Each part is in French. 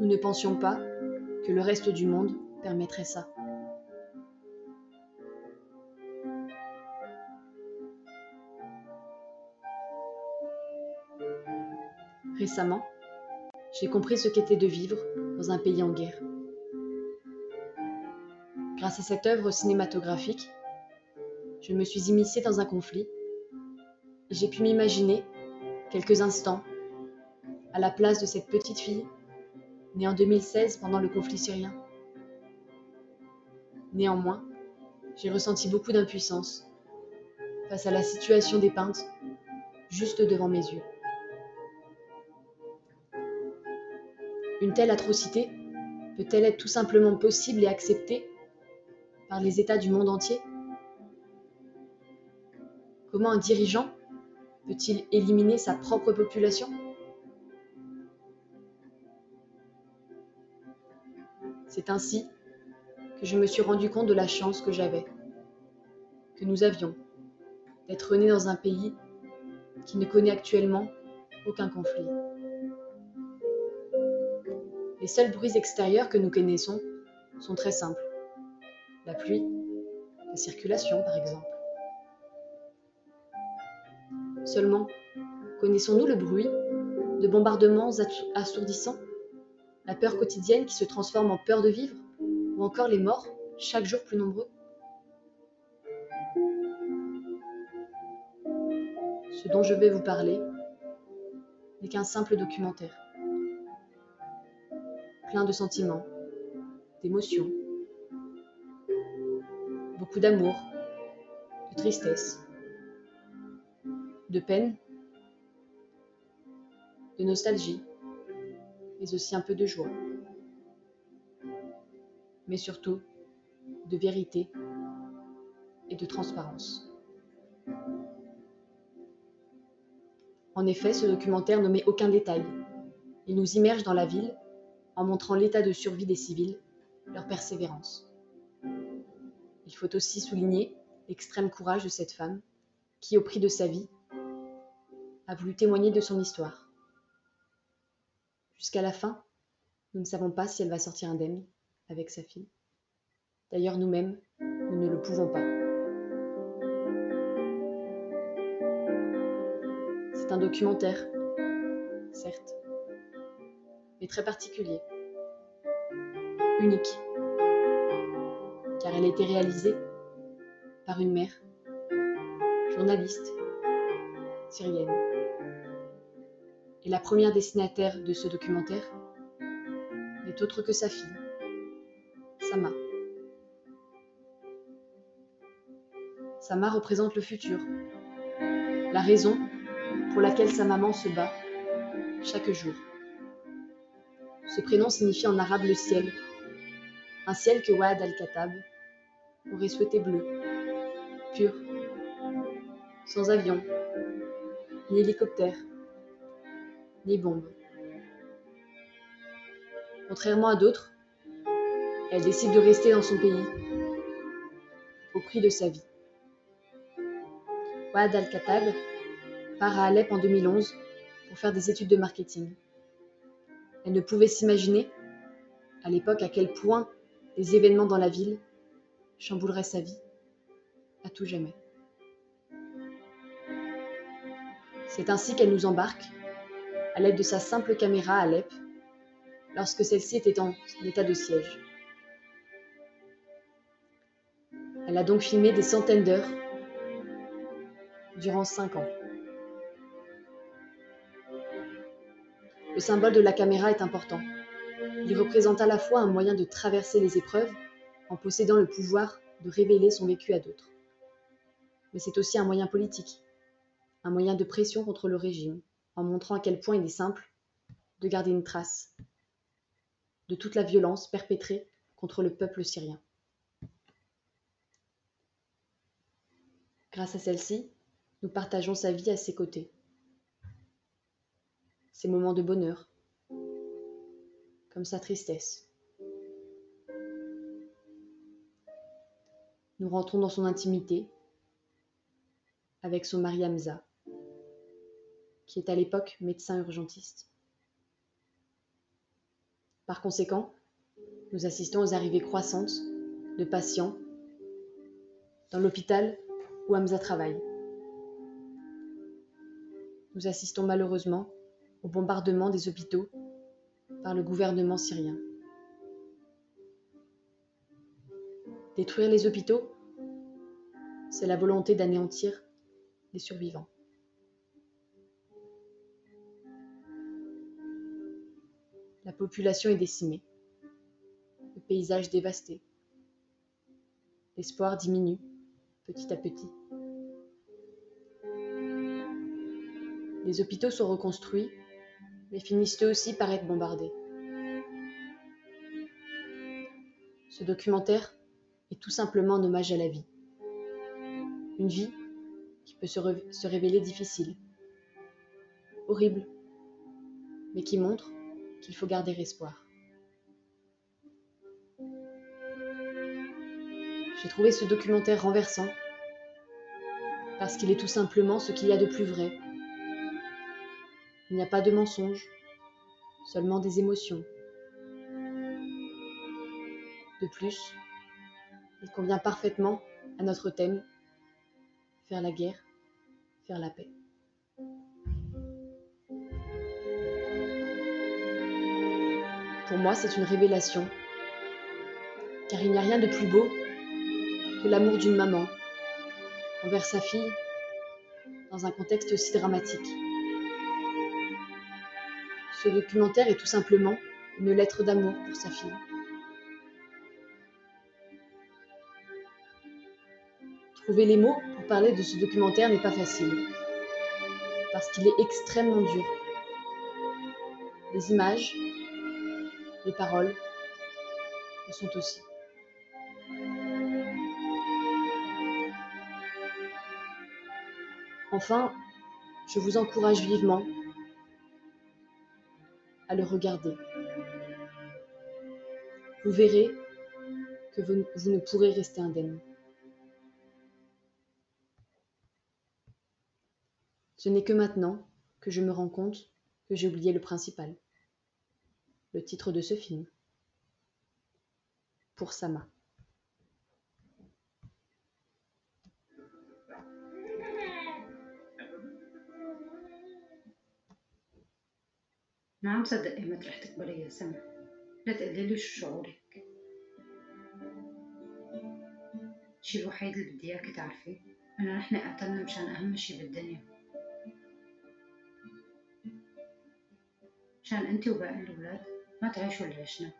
nous ne pensions pas que le reste du monde permettrait ça. Récemment, j'ai compris ce qu'était de vivre dans un pays en guerre. Grâce à cette œuvre cinématographique, je me suis immiscée dans un conflit et j'ai pu m'imaginer quelques instants à la place de cette petite fille née en 2016 pendant le conflit syrien. Néanmoins, j'ai ressenti beaucoup d'impuissance face à la situation dépeinte juste devant mes yeux. Une telle atrocité peut-elle être tout simplement possible et acceptée par les États du monde entier? Comment un dirigeant peut-il éliminer sa propre population? C'est ainsi que je me suis rendu compte de la chance que j'avais, que nous avions, d'être nés dans un pays qui ne connaît actuellement aucun conflit. Les seuls bruits extérieurs que nous connaissons sont très simples la pluie, la circulation par exemple. Seulement, connaissons-nous le bruit de bombardements assourdissants, la peur quotidienne qui se transforme en peur de vivre, ou encore les morts chaque jour plus nombreux. Ce dont je vais vous parler n'est qu'un simple documentaire, plein de sentiments, d'émotions, beaucoup d'amour, de tristesse, de peine, de nostalgie, mais aussi un peu de joie, mais surtout de vérité et de transparence. En effet, ce documentaire ne met aucun détail. Il nous immerge dans la ville en montrant l'état de survie des civils, leur persévérance. Il faut aussi souligner l'extrême courage de cette femme qui, au prix de sa vie, a voulu témoigner de son histoire. Jusqu'à la fin, nous ne savons pas si elle va sortir indemne avec sa fille. D'ailleurs, nous-mêmes, nous ne le pouvons pas. C'est un documentaire, certes, mais très particulier, unique car elle a été réalisée par une mère, journaliste, syrienne. Et la première destinataire de ce documentaire n'est autre que sa fille, Sama. Sama représente le futur, la raison pour laquelle sa maman se bat chaque jour. Ce prénom signifie en arabe le ciel, un ciel que Wad al-Khattab aurait souhaité bleu, pur, sans avion, ni hélicoptère, ni bombe. Contrairement à d'autres, elle décide de rester dans son pays, au prix de sa vie. Wad al-Khattab part à Alep en 2011 pour faire des études de marketing. Elle ne pouvait s'imaginer, à l'époque, à quel point les événements dans la ville chambouleraient sa vie à tout jamais. C'est ainsi qu'elle nous embarque, à l'aide de sa simple caméra à Alep, lorsque celle-ci était en état de siège. Elle a donc filmé des centaines d'heures durant cinq ans. Le symbole de la caméra est important. Il représente à la fois un moyen de traverser les épreuves en possédant le pouvoir de révéler son vécu à d'autres. Mais c'est aussi un moyen politique, un moyen de pression contre le régime, en montrant à quel point il est simple de garder une trace de toute la violence perpétrée contre le peuple syrien. Grâce à celle-ci, nous partageons sa vie à ses côtés. Ses moments de bonheur, comme sa tristesse. Nous rentrons dans son intimité avec son mari Hamza, qui est à l'époque médecin urgentiste. Par conséquent, nous assistons aux arrivées croissantes de patients dans l'hôpital où Hamza travaille. Nous assistons malheureusement au bombardement des hôpitaux par le gouvernement syrien. Détruire les hôpitaux, c'est la volonté d'anéantir les survivants. La population est décimée, le paysage dévasté. L'espoir diminue petit à petit. Les hôpitaux sont reconstruits, mais finissent eux aussi par être bombardés. Ce documentaire est tout simplement un hommage à la vie. Une vie qui peut se, se révéler difficile, horrible, mais qui montre qu'il faut garder espoir. J'ai trouvé ce documentaire renversant parce qu'il est tout simplement ce qu'il y a de plus vrai. Il n'y a pas de mensonges, seulement des émotions. De plus, il convient parfaitement à notre thème, faire la guerre, faire la paix. Pour moi, c'est une révélation, car il n'y a rien de plus beau que l'amour d'une maman envers sa fille dans un contexte aussi dramatique. Ce documentaire est tout simplement une lettre d'amour pour sa fille. Trouver les mots pour parler de ce documentaire n'est pas facile, parce qu'il est extrêmement dur. Les images, les paroles le sont aussi. Enfin, je vous encourage vivement à le regarder. Vous verrez que vous, vous ne pourrez rester indemne. Ce n'est que maintenant que je me rends compte que j'ai oublié le principal, le titre de ce film. Pour Sama. ما عم صدق ايمت رح تكبري يا سما. لا تقولي لي شو شعورك. الشي الوحيد اللي بدي إياكي تعرفي إنه نحن قاتلنا مشان أهم شي بالدنيا. مشان انت وباقي الأولاد. ما تعيشوا اللي عشنا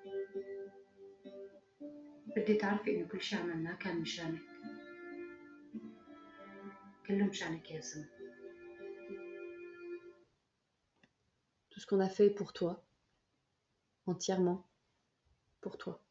بدي تعرفي انه كل شي عملناه كان مشانك كله مشانك يا سما Tout ce qu'on a fait pour toi, entièrement pour toi.